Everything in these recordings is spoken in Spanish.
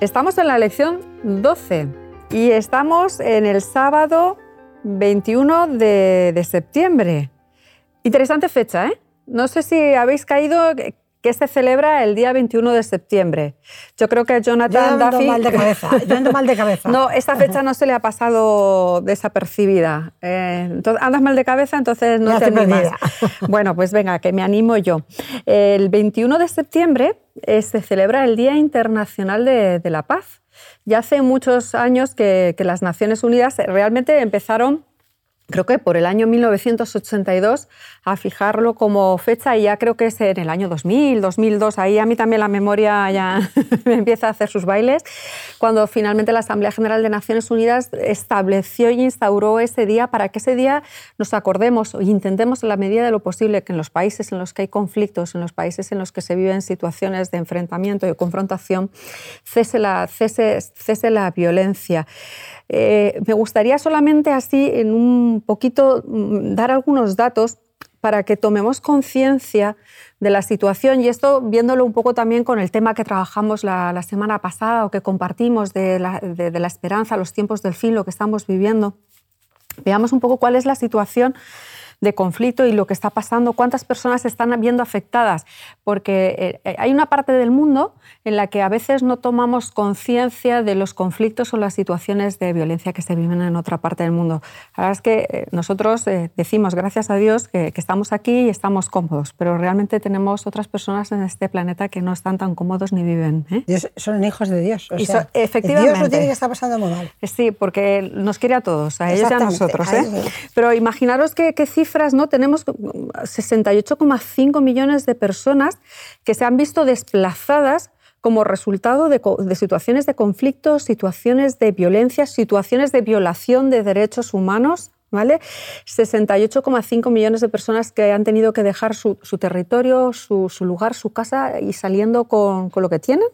Estamos en la lección 12 y estamos en el sábado 21 de, septiembre. Interesante fecha, ¿eh? No sé si habéis caído que se celebra el día 21 de septiembre. Yo creo que Jonathan Yo ando mal de cabeza. Yo ando mal de cabeza. no, esta fecha no se le ha pasado desapercibida. Eh, entonces, andas mal de cabeza, entonces no te animas. Bueno, pues venga, que me animo yo. El 21 de septiembre eh, se celebra el Día Internacional de la Paz. Ya hace muchos años que, las Naciones Unidas realmente empezaron creo que por el año 1982 a fijarlo como fecha y ya creo que es en el año 2000, 2002, ahí a mí también la memoria ya me empieza a hacer sus bailes, cuando finalmente la Asamblea General de Naciones Unidas estableció y instauró ese día para que ese día nos acordemos e intentemos en la medida de lo posible que en los países en los que hay conflictos, en los países en los que se viven situaciones de enfrentamiento y de confrontación, cese la, cese, cese la violencia. Eh, me gustaría solamente así en un poquito mm, dar algunos datos para que tomemos conciencia de la situación y esto viéndolo un poco también con el tema que trabajamos la, semana pasada o que compartimos de la esperanza, los tiempos del fin, lo que estamos viviendo. Veamos un poco cuál es la situación de conflicto y lo que está pasando, cuántas personas están viendo afectadas, porque eh, hay una parte del mundo en la que a veces no tomamos conciencia de los conflictos o las situaciones de violencia que se viven en otra parte del mundo. La verdad es que eh, nosotros eh, decimos, gracias a Dios, que, estamos aquí y estamos cómodos, pero realmente tenemos otras personas en este planeta que no están tan cómodos ni viven. son hijos de Dios. efectivamente. Dios lo tiene que estar pasando muy mal. Sí, porque nos quiere a todos, a ellos y a nosotros. Pero imaginaros qué cifra ¿no? tenemos 68,5 millones de personas que se han visto desplazadas como resultado de, situaciones de conflicto, situaciones de violencia, situaciones de violación de derechos humanos. ¿Vale? 68,5 millones de personas que han tenido que dejar su, territorio, su, lugar, su casa y saliendo con, lo que tienen,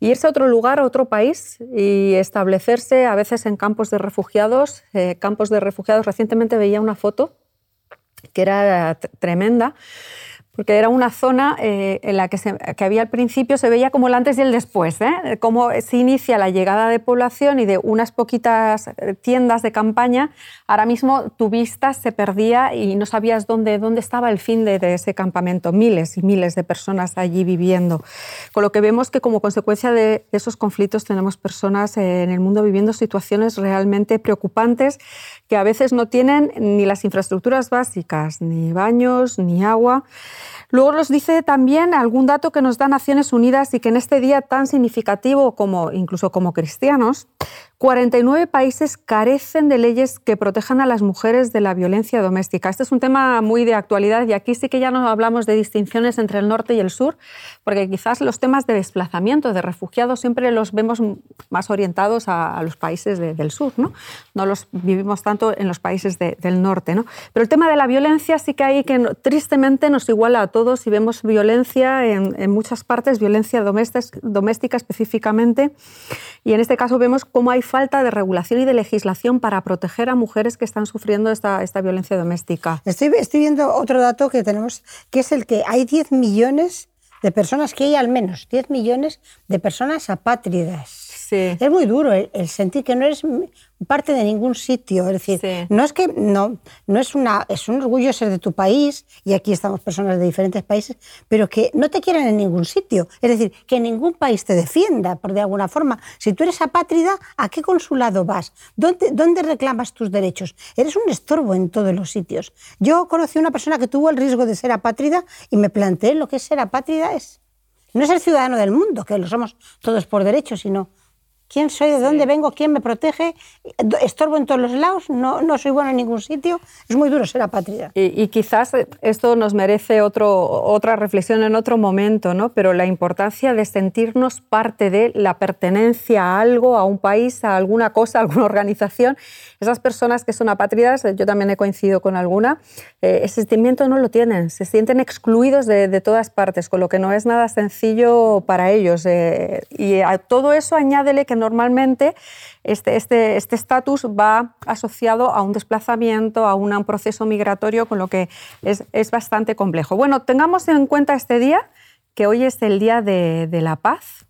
y irse a otro lugar, a otro país y establecerse a veces en campos de refugiados. Eh, campos de refugiados, recientemente veía una foto que era tremenda, porque era una zona eh, en la que, que, había al principio, se veía como el antes y el después, ¿eh? cómo se inicia la llegada de población y de unas poquitas eh, tiendas de campaña, ahora mismo tu vista se perdía y no sabías dónde, dónde estaba el fin de, ese campamento, miles y miles de personas allí viviendo. Con lo que vemos que como consecuencia de esos conflictos tenemos personas en el mundo viviendo situaciones realmente preocupantes que a veces no tienen ni las infraestructuras básicas, ni baños, ni agua. Luego nos dice también algún dato que nos da Naciones Unidas y que en este día tan significativo como incluso como cristianos, 49 países carecen de leyes que protejan a las mujeres de la violencia doméstica. Este es un tema muy de actualidad y aquí sí que ya no hablamos de distinciones entre el norte y el sur, porque quizás los temas de desplazamiento, de refugiados, siempre los vemos más orientados a, los países del sur, ¿no? No los vivimos tanto en los países del norte, ¿no? Pero el tema de la violencia sí que hay que tristemente nos iguala a todos y vemos violencia en, en muchas partes, violencia doméstica, doméstica específicamente, y en este caso vemos cómo hay falta de regulación y de legislación para proteger a mujeres que están sufriendo esta, esta violencia doméstica. Estoy, estoy viendo otro dato que tenemos, que es el que hay 10 millones de personas, que hay al menos 10 millones de personas apátridas. Es muy duro el, sentir que no eres parte de ningún sitio. Es decir, no es que no, no es una, es un orgullo ser de tu país, y aquí estamos personas de diferentes países, pero que no te quieren en ningún sitio. Es decir, que ningún país te defienda, por de alguna forma. Si tú eres apátrida, ¿a qué consulado vas? ¿Dónde, dónde reclamas tus derechos? Eres un estorbo en todos los sitios. Yo conocí a una persona que tuvo el riesgo de ser apátrida y me planteé lo que es ser apátrida es no es el ciudadano del mundo, que lo somos todos por derecho, sino quién soy, de dónde vengo, quién me protege, estorbo en todos los lados, no, no soy bueno en ningún sitio, es muy duro ser apátrida. Y, y quizás esto nos merece otro, otra reflexión en otro momento, ¿no? pero la importancia de sentirnos parte de la pertenencia a algo, a un país, a alguna cosa, a alguna organización. Esas personas que son apátridas, yo también he coincidido con alguna, eh, ese sentimiento no lo tienen, se sienten excluidos de, de, todas partes, con lo que no es nada sencillo para ellos. Eh, y a todo eso añádele que normalmente este, este, este estatus va asociado a un desplazamiento, a un proceso migratorio, con lo que es, es, bastante complejo. Bueno, tengamos en cuenta este día, que hoy es el Día de, de la Paz.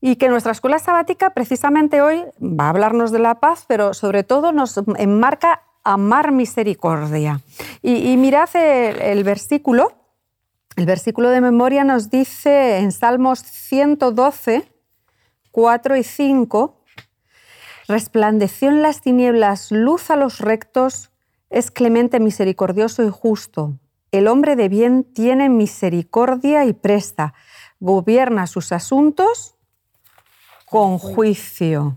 Y que nuestra escuela sabática precisamente hoy va a hablarnos de la paz, pero sobre todo nos enmarca amar misericordia. Y, mirad el, el versículo, el versículo de memoria nos dice en Salmos 112, 4 y 5, resplandeció en las tinieblas luz a los rectos, es clemente, misericordioso y justo. El hombre de bien tiene misericordia y presta, gobierna sus asuntos con juicio.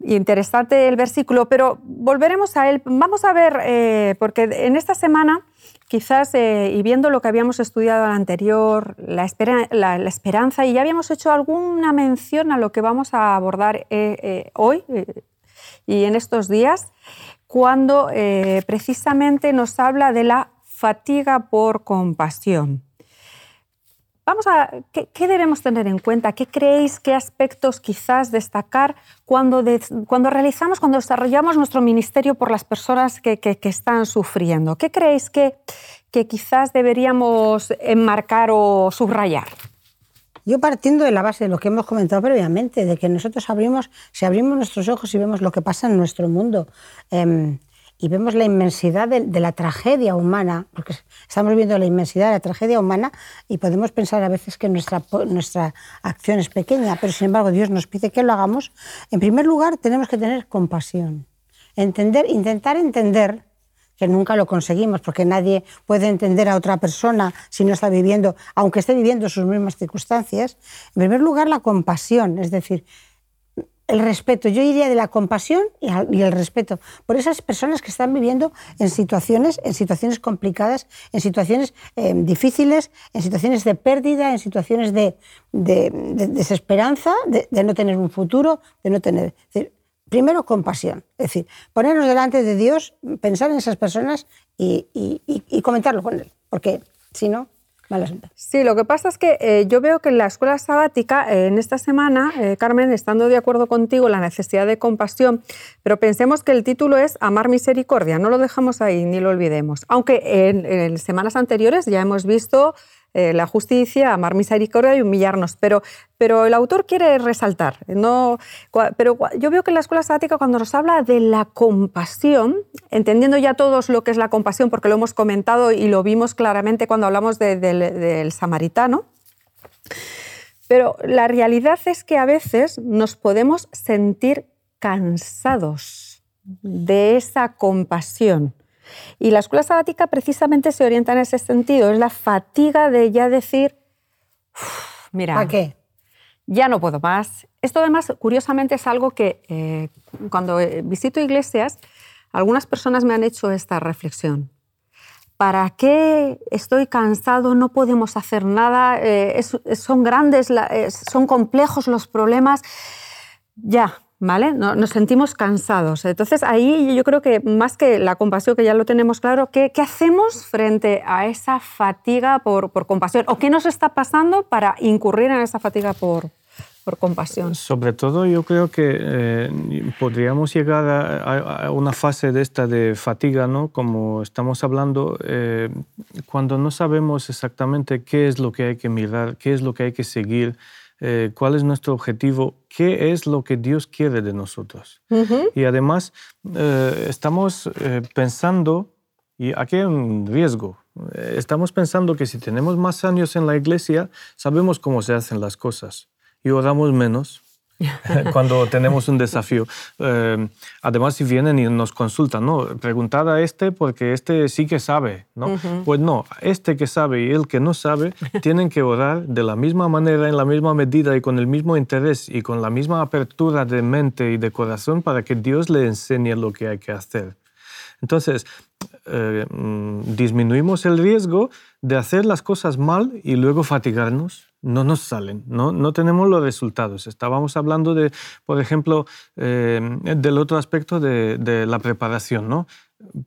Interesante el versículo, pero volveremos a él. Vamos a ver, eh, porque en esta semana quizás, eh, y viendo lo que habíamos estudiado al anterior, la, esperanza, y ya habíamos hecho alguna mención a lo que vamos a abordar eh, eh, hoy y en estos días, cuando precisamente nos habla de la fatiga por compasión. Vamos a, ¿qué, debemos tener en cuenta? ¿Qué creéis, qué aspectos quizás destacar cuando, cuando realizamos, cuando desarrollamos nuestro ministerio por las personas que, que, están sufriendo? ¿Qué creéis que, que quizás deberíamos enmarcar o subrayar? Yo partiendo de la base de lo que hemos comentado previamente, de que nosotros abrimos, si abrimos nuestros ojos y vemos lo que pasa en nuestro mundo, eh, y vemos la inmensidad de, la tragedia humana, porque estamos viendo la inmensidad de la tragedia humana y podemos pensar a veces que nuestra, nuestra acción es pequeña, pero sin embargo Dios nos pide que lo hagamos, en primer lugar tenemos que tener compasión, entender, intentar entender que nunca lo conseguimos, porque nadie puede entender a otra persona si no está viviendo, aunque esté viviendo sus mismas circunstancias. En primer lugar, la compasión, es decir, el respeto, yo diría de la compasión y el respeto por esas personas que están viviendo en situaciones, en situaciones complicadas, en situaciones eh, difíciles, en situaciones de pérdida, en situaciones de, desesperanza, de, no tener un futuro, de no tener... primero, compasión, es decir, ponernos delante de Dios, pensar en esas personas y, y comentarlo con Él, porque si no, Sí, lo que pasa es que eh, yo veo que en la escuela sabática, eh, en esta semana, eh, Carmen, estando de acuerdo contigo, la necesidad de compasión, pero pensemos que el título es Amar Misericordia, no lo dejamos ahí ni lo olvidemos. Aunque en semanas anteriores ya hemos visto eh, la justicia, amar misericordia y humillarnos. Pero, pero el autor quiere resaltar. No, pero yo veo que en la escuela sabática cuando nos habla de la compasión, entendiendo ya todos lo que es la compasión, porque lo hemos comentado y lo vimos claramente cuando hablamos del samaritano, pero la realidad es que a veces nos podemos sentir cansados de esa compasión. Y la escuela sabática precisamente se orienta en ese sentido, es la fatiga de ya decir, mira, ¿a qué? Ya no puedo más. Esto además, curiosamente, es algo que eh, cuando eh, visito iglesias, algunas personas me han hecho esta reflexión. ¿Para qué estoy cansado? No podemos hacer nada. Eh, son grandes, son complejos los problemas. Ya, ¿vale? Nos sentimos cansados. Entonces ahí yo creo que más que la compasión, que ya lo tenemos claro, ¿qué, hacemos frente a esa fatiga por, compasión? ¿O qué nos está pasando para incurrir en esa fatiga por, por compasión? Sobre todo yo creo que eh, podríamos llegar a, una fase de esta de fatiga, ¿no? Como estamos hablando, eh, cuando no sabemos exactamente qué es lo que hay que mirar, qué es lo que hay que seguir, eh, cuál es nuestro objetivo, qué es lo que Dios quiere de nosotros. Y además eh, estamos eh, pensando, y aquí hay un riesgo, estamos pensando que si tenemos más años en la iglesia, sabemos cómo se hacen las cosas y oramos menos cuando tenemos un desafío. Eh, además, si vienen y nos consultan, ¿no? Preguntar a este porque este sí que sabe, ¿no? Pues no, este que sabe y el que no sabe tienen que orar de la misma manera, en la misma medida y con el mismo interés y con la misma apertura de mente y de corazón para que Dios le enseñe lo que hay que hacer. Entonces, eh, mm, disminuimos el riesgo de hacer las cosas mal y luego fatigarnos no nos salen, no, no tenemos los resultados. Estábamos hablando de, por ejemplo, eh, del otro aspecto de, de, la preparación, ¿no?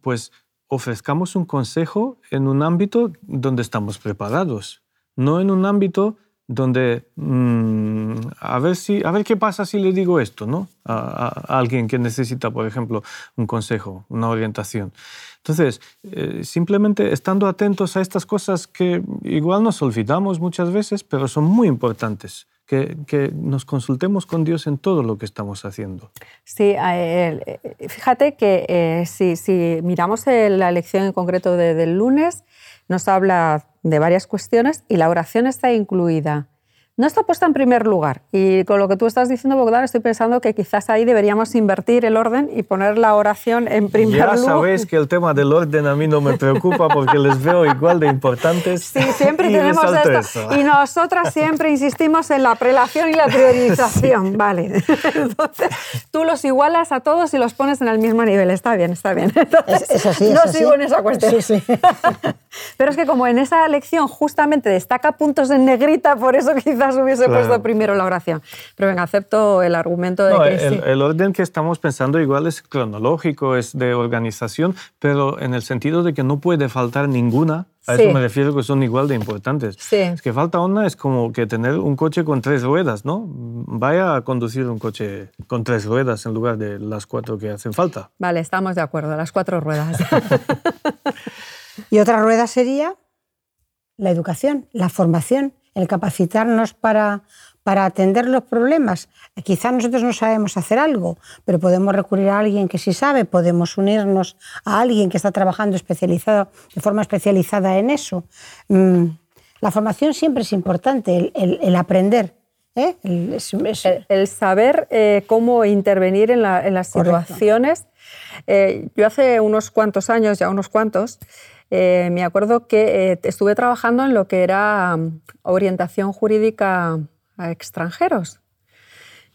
Pues ofrezcamos un consejo en un ámbito donde estamos preparados, no en un ámbito donde mm, a, ver si, a ver qué pasa si le digo esto ¿no? A, alguien que necesita, por ejemplo, un consejo, una orientación. Entonces, eh, simplemente estando atentos a estas cosas que igual nos olvidamos muchas veces, pero son muy importantes. Que, que nos consultemos con Dios en todo lo que estamos haciendo. Sí, eh, fíjate que eh, si, si, miramos la lección en concreto del lunes, nos habla de varias cuestiones y la oración está incluida no está puesta en primer lugar. Y con lo que tú estás diciendo, Bogdan, estoy pensando que quizás ahí deberíamos invertir el orden y poner la oración en primer lugar. Ya sabéis que el tema del orden a mí no me preocupa porque les veo igual de importantes. Sí, siempre tenemos esto. Y nosotras siempre insistimos en la prelación y la priorización. Vale. Entonces, tú los igualas a todos y los pones en el mismo nivel. Está bien, está bien. es, así, no sigo en esa cuestión. Sí, sí. Pero es que como en esa lección justamente destaca puntos en negrita, por eso quizás hubiese puesto primero la oración. Pero venga, acepto el argumento de que el, sí. el orden que estamos pensando igual es cronológico, es de organización, pero en el sentido de que no puede faltar ninguna. A eso me refiero que son igual de importantes. Sí. Es que falta una es como que tener un coche con tres ruedas, ¿no? Vaya a conducir un coche con tres ruedas en lugar de las cuatro que hacen falta. Vale, estamos de acuerdo, las cuatro ruedas. Y otra rueda sería la educación, la formación, el capacitarnos para, para atender los problemas. Quizá nosotros no sabemos hacer algo, pero podemos recurrir a alguien que sí sabe, podemos unirnos a alguien que está trabajando especializado, de forma especializada en eso. Mm, la formación siempre es importante, el, aprender. ¿eh? El, saber eh, cómo intervenir en, las situaciones. Eh, yo hace unos cuantos años, ya unos cuantos, eh, me acuerdo que eh, estuve trabajando en lo que era mm, orientación jurídica a extranjeros.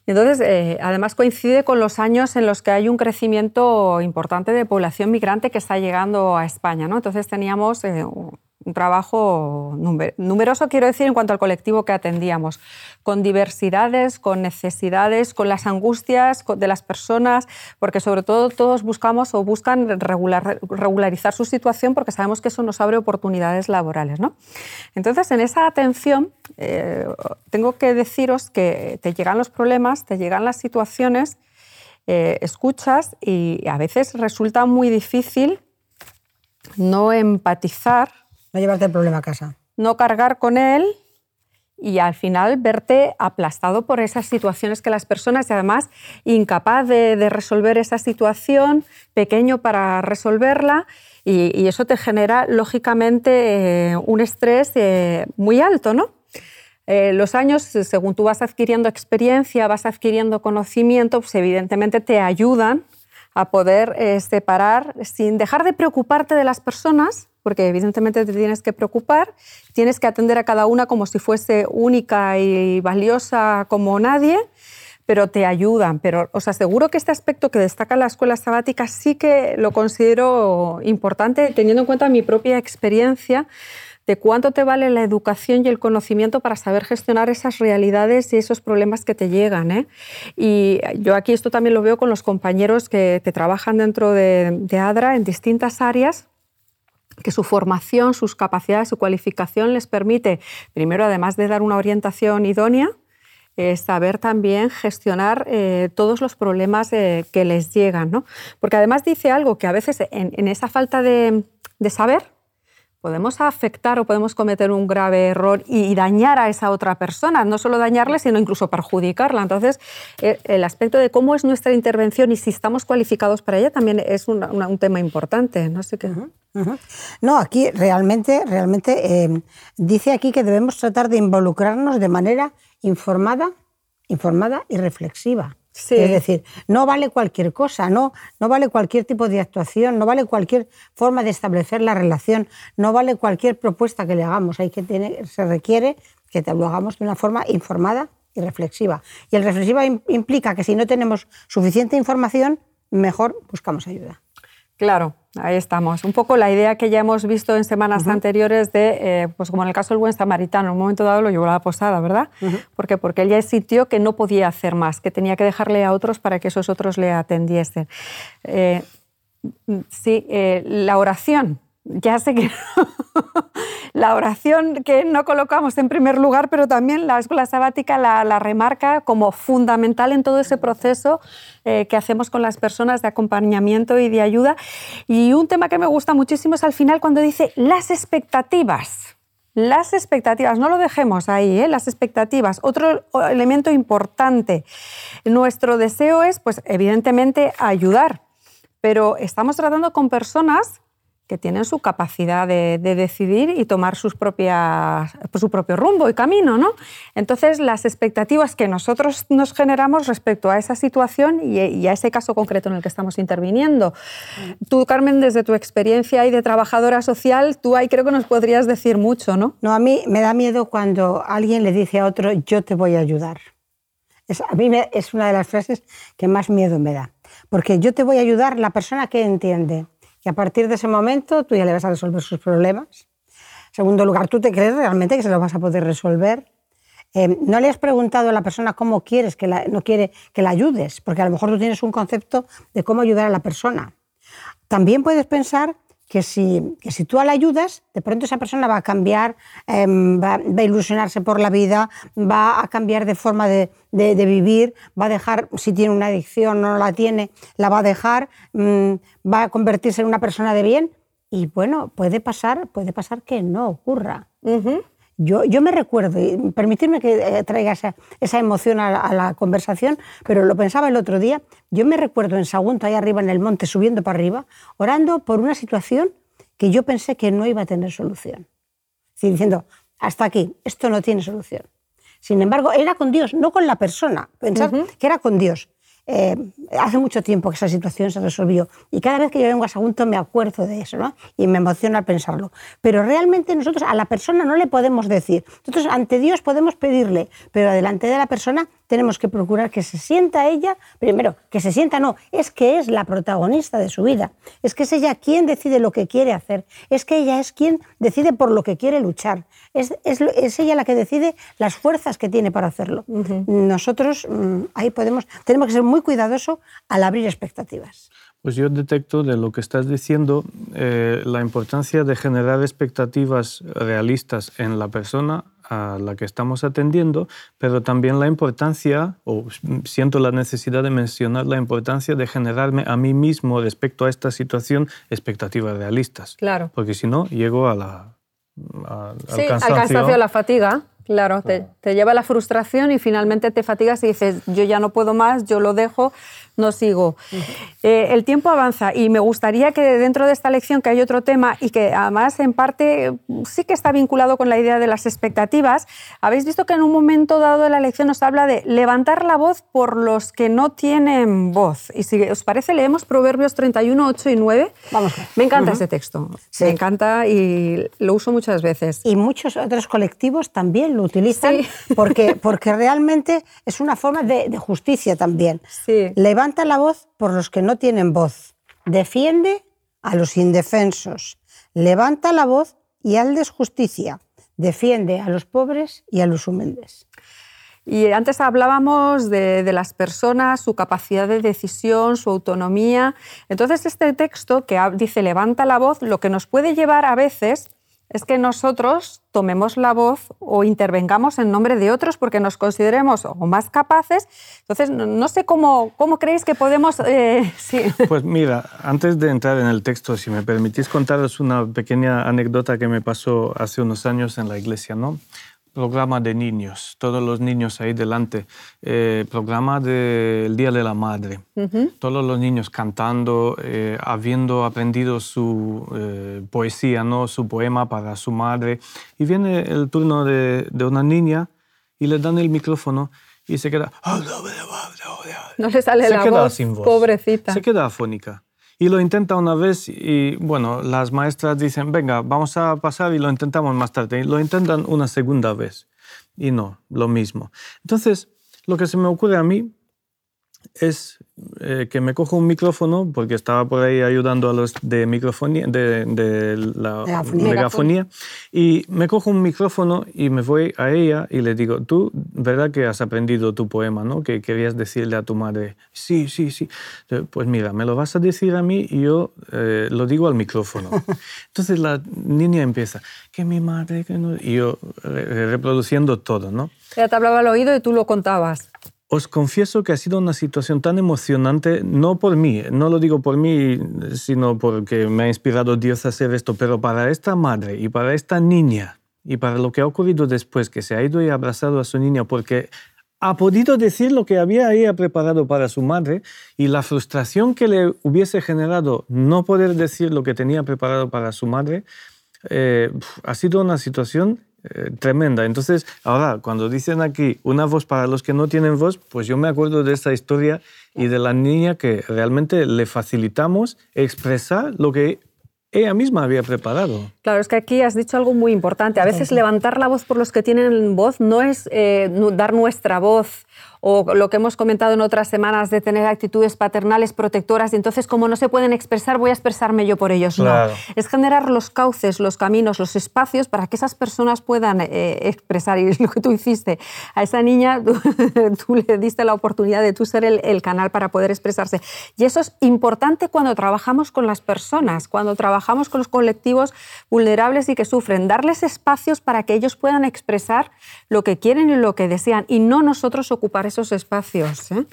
Entonces, eh, además coincide con los años en los que hay un crecimiento importante de población migrante que está llegando a España. ¿no? Entonces teníamos un trabajo numeroso, quiero decir, en cuanto al colectivo que atendíamos, con diversidades, con necesidades, con las angustias de las personas, porque sobre todo todos buscamos o buscan regularizar su situación porque sabemos que eso nos abre oportunidades laborales. ¿no? Entonces, en esa atención, eh, tengo que deciros que te llegan los problemas, te llegan las situaciones, eh, escuchas y a veces resulta muy difícil no empatizar no llevarte el problema a casa. No cargar con él y al final verte aplastado por esas situaciones que las personas, y además incapaz de, resolver esa situación, pequeño para resolverla, y, eso te genera, lógicamente, eh, un estrés eh, muy alto, ¿no? Eh, los años, según tú vas adquiriendo experiencia, vas adquiriendo conocimiento, pues evidentemente te ayudan a poder separar, sin dejar de preocuparte de las personas, porque evidentemente te tienes que preocupar, tienes que atender a cada una como si fuese única y valiosa como nadie, pero te ayudan. Pero os aseguro que este aspecto que destaca la escuela sabática sí que lo considero importante, teniendo en cuenta mi propia experiencia de cuánto te vale la educación y el conocimiento para saber gestionar esas realidades y esos problemas que te llegan. ¿eh? Y yo aquí esto también lo veo con los compañeros que, trabajan dentro de, de ADRA en distintas áreas que su formación, sus capacidades, su cualificación les permite, primero, además de dar una orientación idónea, eh, saber también gestionar eh, todos los problemas eh, que les llegan. ¿no? Porque además dice algo que a veces en, esa falta de, saber, podemos afectar o podemos cometer un grave error y, dañar a esa otra persona, no solo dañarle, sino incluso perjudicarla. Entonces, eh, el aspecto de cómo es nuestra intervención y si estamos cualificados para ella también es un tema importante. No sé qué. No, aquí realmente, realmente eh, dice aquí que debemos tratar de involucrarnos de manera informada, informada y reflexiva. Es decir, no vale cualquier cosa, no, no vale cualquier tipo de actuación, no vale cualquier forma de establecer la relación, no vale cualquier propuesta que le hagamos. Hay que tener, se requiere que lo hagamos de una forma informada y reflexiva. Y el reflexiva implica que si no tenemos suficiente información, mejor buscamos ayuda. Claro, ahí estamos. Un poco la idea que ya hemos visto en semanas anteriores de, eh, pues como en el caso del buen samaritano, en un momento dado lo llevó a la posada, ¿verdad? Porque Porque él ya sintió que no podía hacer más, que tenía que dejarle a otros para que esos otros le atendiesen. Eh, sí, eh, la oración ya sé que la oración que no colocamos en primer lugar, pero también la escuela sabática la, remarca como fundamental en todo ese proceso eh, que hacemos con las personas de acompañamiento y de ayuda. Y un tema que me gusta muchísimo es al final cuando dice las expectativas. Las expectativas, no lo dejemos ahí, ¿eh? las expectativas. Otro elemento importante, nuestro deseo es, pues evidentemente, ayudar, pero estamos tratando con personas que tienen su capacidad de, decidir y tomar sus propias, su propio rumbo y camino. ¿no? Entonces, las expectativas que nosotros nos generamos respecto a esa situación y, a ese caso concreto en el que estamos interviniendo. Tú, Carmen, desde tu experiencia y de trabajadora social, tú ahí creo que nos podrías decir mucho, ¿no? No, a mí me da miedo cuando alguien le dice a otro, yo te voy a ayudar. a mí es una de las frases que más miedo me da. Porque yo te voy a ayudar, la persona que entiende y a partir de ese momento tú ya le vas a resolver sus problemas. En segundo lugar, ¿tú te crees realmente que se lo vas a poder resolver? Eh, no le has preguntado a la persona cómo quieres que la, no quiere que la ayudes, porque a lo mejor tú tienes un concepto de cómo ayudar a la persona. También puedes pensar que si, que si tú la ayudas, de pronto esa persona va a cambiar, em, va, a ilusionarse por la vida, va a cambiar de forma de, de, vivir, va a dejar, si tiene una adicción no la tiene, la va a dejar, mm, va a convertirse en una persona de bien. Y bueno, puede pasar, puede pasar que no ocurra. Yo, yo me recuerdo, y permitirme que eh, traiga esa, esa emoción a la, conversación, pero lo pensaba el otro día, yo me recuerdo en Sagunto, ahí arriba en el monte, subiendo para arriba, orando por una situación que yo pensé que no iba a tener solución. diciendo, hasta aquí, esto no tiene solución. Sin embargo, era con Dios, no con la persona. Pensar que era con Dios. Eh, hace mucho tiempo que esa situación se resolvió y cada vez que yo vengo a Sagunto me acuerdo de eso ¿no? y me emociona al pensarlo. Pero realmente nosotros a la persona no le podemos decir. Nosotros ante Dios podemos pedirle, pero delante de la persona tenemos que procurar que se sienta ella, primero, que se sienta no, es que es la protagonista de su vida, es que es ella quien decide lo que quiere hacer, es que ella es quien decide por lo que quiere luchar, es, es, ella la que decide las fuerzas que tiene para hacerlo. Nosotros mm, ahí podemos, tenemos que ser muy cuidadosos al abrir expectativas. Pues yo detecto de lo que estás diciendo eh, la importancia de generar expectativas realistas en la persona a la que estamos atendiendo, pero también la importancia, o siento la necesidad de mencionar la importancia de generarme a mí mismo respecto a esta situación expectativas realistas. Claro. Porque si no, llego a la, al cansancio. a la fatiga. Claro, te, te, lleva a la frustración y finalmente te fatigas y dices, yo ya no puedo más, yo lo dejo no sigo. Eh, el tiempo avanza y me gustaría que dentro de esta lección, que hay otro tema y que además en parte sí que está vinculado con la idea de las expectativas, habéis visto que en un momento dado de la lección nos habla de levantar la voz por los que no tienen voz. Y si os parece, leemos Proverbios 31, 8 y 9. Vamos. Me encanta ese texto. Me encanta y lo uso muchas veces. Y muchos otros colectivos también lo utilizan porque, porque realmente es una forma de, justicia también. Sí. Levanta la voz por los que no tienen voz. Defiende a los indefensos. Levanta la voz y hazles justicia. Defiende a los pobres y a los humildes. Y antes hablábamos de, las personas, su capacidad de decisión, su autonomía. Entonces, este texto que dice levanta la voz, lo que nos puede llevar a veces es que nosotros tomemos la voz o intervengamos en nombre de otros porque nos consideremos o más capaces. Entonces, no, sé cómo, cómo creéis que podemos... Eh, pues mira, antes de entrar en el texto, si me permitís contaros una pequeña anécdota que me pasó hace unos años en la iglesia, ¿no? Programa de niños, todos los niños ahí delante, eh, programa del Día de la Madre, todos los niños cantando, eh, habiendo aprendido su eh, poesía, ¿no? su poema para su madre, y viene el turno de, de, una niña y le dan el micrófono y se queda... No le sale la voz, pobrecita. Se queda afónica. Y lo intenta una vez y, bueno, las maestras dicen, venga, vamos a pasar y lo intentamos más tarde. Y lo intentan una segunda vez. Y no, lo mismo. Entonces, lo que se me ocurre a mí es eh, que me cojo un micrófono, porque estaba por ahí ayudando a los de microfonía, de, la megafonía, y me cojo un micrófono y me voy a ella y le digo, tú, ¿verdad que has aprendido tu poema, ¿no? Que querías decirle a tu madre. Sí, sí, sí. Pues mira, me lo vas a decir a mí y yo eh, lo digo al micrófono. Entonces la niña empieza, que mi madre, que no... Y yo reproduciendo todo, ¿no? Ya te hablaba al oído y tú lo contabas. Os confieso que ha sido una situación tan emocionante, no por mí, no lo digo por mí, sino porque me ha inspirado Dios a hacer esto, pero para esta madre y para esta niña y para lo que ha ocurrido después, que se ha ido y abrazado a su niña porque ha podido decir lo que había ella preparado para su madre y la frustración que le hubiese generado no poder decir lo que tenía preparado para su madre, eh, ha sido una situación eh, tremenda. Entonces, ahora, cuando dicen aquí una voz para los que no tienen voz, pues yo me acuerdo de esta historia y de la niña que realmente le facilitamos expresar lo que ella misma había preparado. Claro, es que aquí has dicho algo muy importante. A veces levantar la voz por los que tienen voz no es eh, dar nuestra voz o lo que hemos comentado en otras semanas de tener actitudes paternales protectoras y entonces como no se pueden expresar voy a expresarme yo por ellos. No, es generar los cauces, los caminos, los espacios para que esas personas puedan eh, expresar y es lo que tú hiciste. A esa niña tú, le diste la oportunidad de tú ser el, el canal para poder expresarse. Y eso es importante cuando trabajamos con las personas, cuando trabajamos con los colectivos vulnerables y que sufren, darles espacios para que ellos puedan expresar lo que quieren y lo que desean y no nosotros ocupar esos espacios. ¿eh?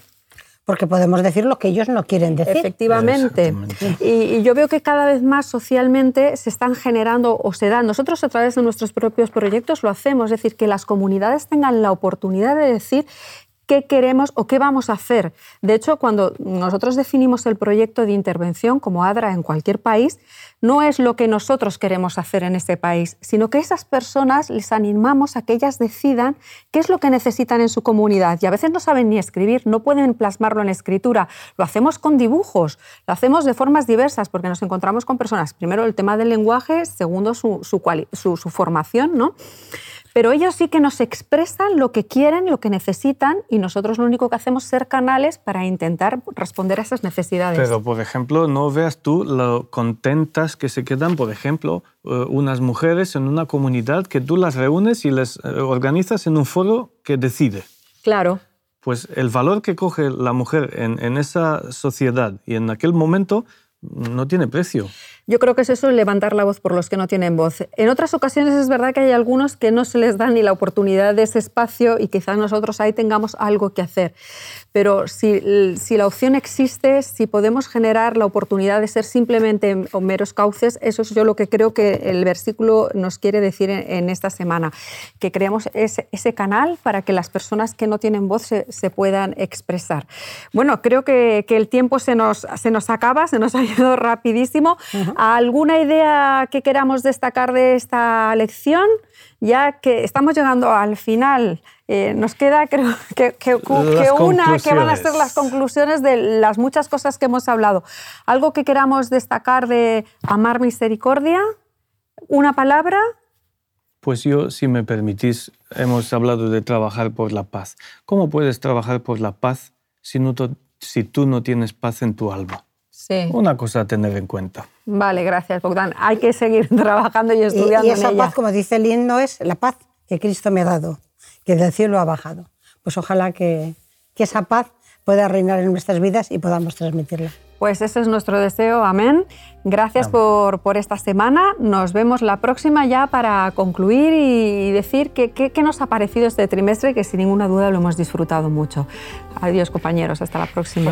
Porque podemos decir lo que ellos no quieren decir. Efectivamente. Y, yo veo que cada vez más socialmente se están generando o se dan. Nosotros a través de nuestros propios proyectos lo hacemos, es decir, que las comunidades tengan la oportunidad de decir qué queremos o qué vamos a hacer. De hecho, cuando nosotros definimos el proyecto de intervención como ADRA en cualquier país, no es lo que nosotros queremos hacer en ese país, sino que esas personas les animamos a que ellas decidan qué es lo que necesitan en su comunidad. Y a veces no saben ni escribir, no pueden plasmarlo en escritura. Lo hacemos con dibujos, lo hacemos de formas diversas, porque nos encontramos con personas, primero el tema del lenguaje, segundo su, su, su, su formación, ¿no? Pero ellos sí que nos expresan lo que quieren, lo que necesitan, y nosotros lo único que hacemos es ser canales para intentar responder a esas necesidades. Pero, por ejemplo, no veas tú lo contentas que se quedan, por ejemplo, eh, unas mujeres en una comunidad que tú las reúnes y les eh, organizas en un foro que decide. Claro. Pues el valor que coge la mujer en, en esa sociedad y en aquel momento no tiene precio. Yo creo que es eso, levantar la voz por los que no tienen voz. En otras ocasiones es verdad que hay algunos que no se les da ni la oportunidad de ese espacio y quizás nosotros ahí tengamos algo que hacer. Pero si, si la opción existe, si podemos generar la oportunidad de ser simplemente meros cauces, eso es yo lo que creo que el versículo nos quiere decir en, esta semana, que creamos ese, ese, canal para que las personas que no tienen voz se, puedan expresar. Bueno, creo que, que, el tiempo se nos, se nos acaba, se nos ha ido rapidísimo. ¿Alguna idea que queramos destacar de esta lección? Ya que estamos llegando al final, eh, nos queda creo que, una que van a ser las conclusiones de las muchas cosas que hemos hablado. ¿Algo que queramos destacar de amar misericordia? ¿Una palabra? Pues yo, si me permitís, hemos hablado de trabajar por la paz. ¿Cómo puedes trabajar por la paz si, si tú no tienes paz en tu alma? Una cosa a tener en cuenta. Vale, gracias, Bogdan. Hay que seguir trabajando y estudiando. Y, esa paz, como dice el himno, es la paz que Cristo me ha dado, que del cielo ha bajado. Pues ojalá que, que esa paz pueda reinar en nuestras vidas y podamos transmitirla. Pues ese es nuestro deseo, amén. Gracias por, por, esta semana. Nos vemos la próxima ya para concluir y decir qué nos ha parecido este trimestre, que sin ninguna duda lo hemos disfrutado mucho. Adiós compañeros, hasta la próxima.